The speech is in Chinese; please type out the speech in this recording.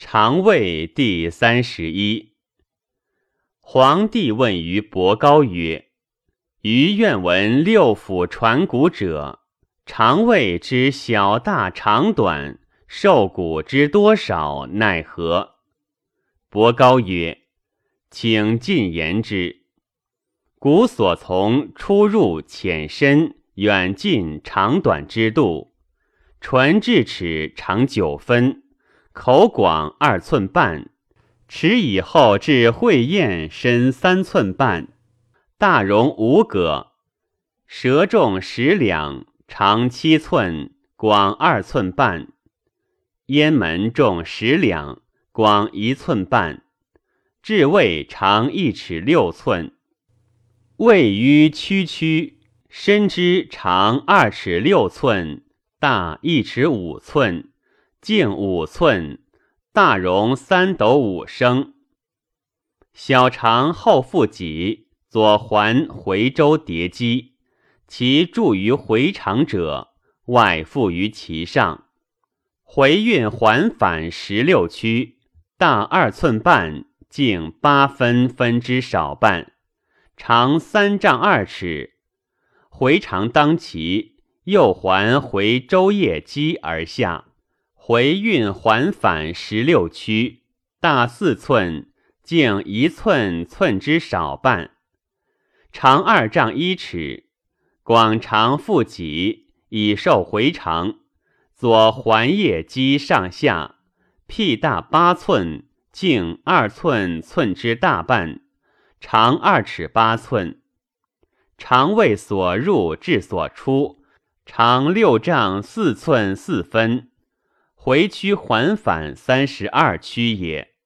常位第三十一。皇帝问于伯高曰：“余愿闻六腑传骨者，常位之小大长短，受骨之多少，奈何？”伯高曰：“请进言之。骨所从出入浅深远近长短之度，唇至齿长九分。”口广二寸半，齿以后至会咽深三寸半，大容五葛；舌重十两，长七寸，广二寸半；咽门重十两，广一寸半；至胃长一尺六寸，胃盂曲曲，深之长二尺六寸，大一尺五寸。径五寸，大容三斗五升。小肠后腹脊，左环回周叠肌，其注于回肠者，外附于其上。回运环反十六区，大二寸半，径八分分之少半，长三丈二尺。回肠当其右环回周腋肌而下。回运环反十六区，大四寸，径一寸寸之少半，长二丈一尺，广长腹脊，以受回肠。左环叶肌上下，屁大八寸，径二寸寸之大半，长二尺八寸。肠胃所入至所出，长六丈四寸四分。回曲环反三十二曲也。